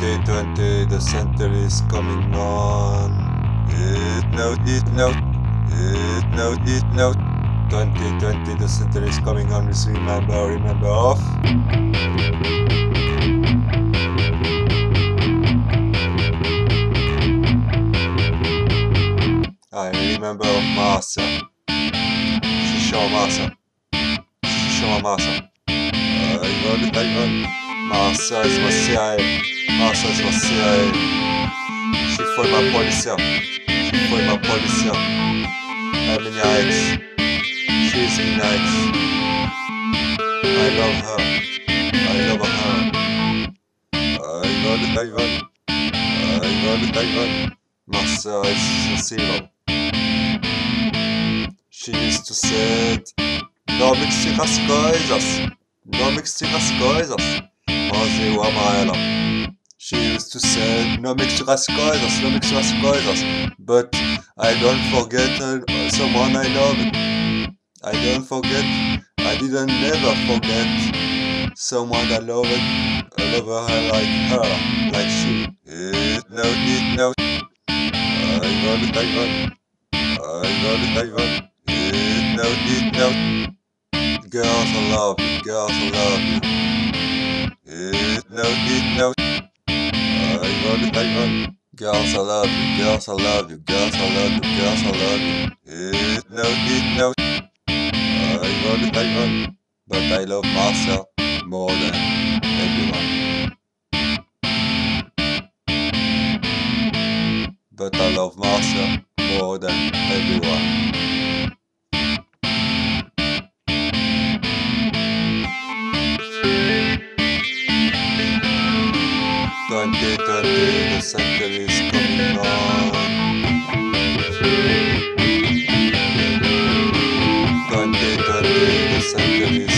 2020, the center is coming on. It note, it note, it note, it note. 2020, the center is coming on. Remember, remember off. I remember Masa. Shisho Masa. Shisho Masa. I got it, I got it. Massa is uma CIA. Massa é uma CIA. She foi uma policial. She foi uma policial. É minha ex. She's minha ex. I love her. I love her. I got it, I got it. I got it, I got it. Massa is a zero. She used to say Não mixe as coisas. Não mixe as coisas. Amo ela. She used to say no mixe as coisas. Não mixe as coisas. But I don't forget uh, someone I love. I don't forget. I didn't never forget someone I loved. I love her like her. Like she. It no, it no. I got it, I got it. I got it, I got it. It no, it no. Girls, I love you. Girls, I love you. It no, it no. I got it, I got it. Girls, I love you. Girls, I love you. Girls, I love you. Girls, I love you. It no, it no. I got it, I got it. But I love Marcia more than everyone. But I love Marcia more than everyone. de Los Ángeles Comic Con.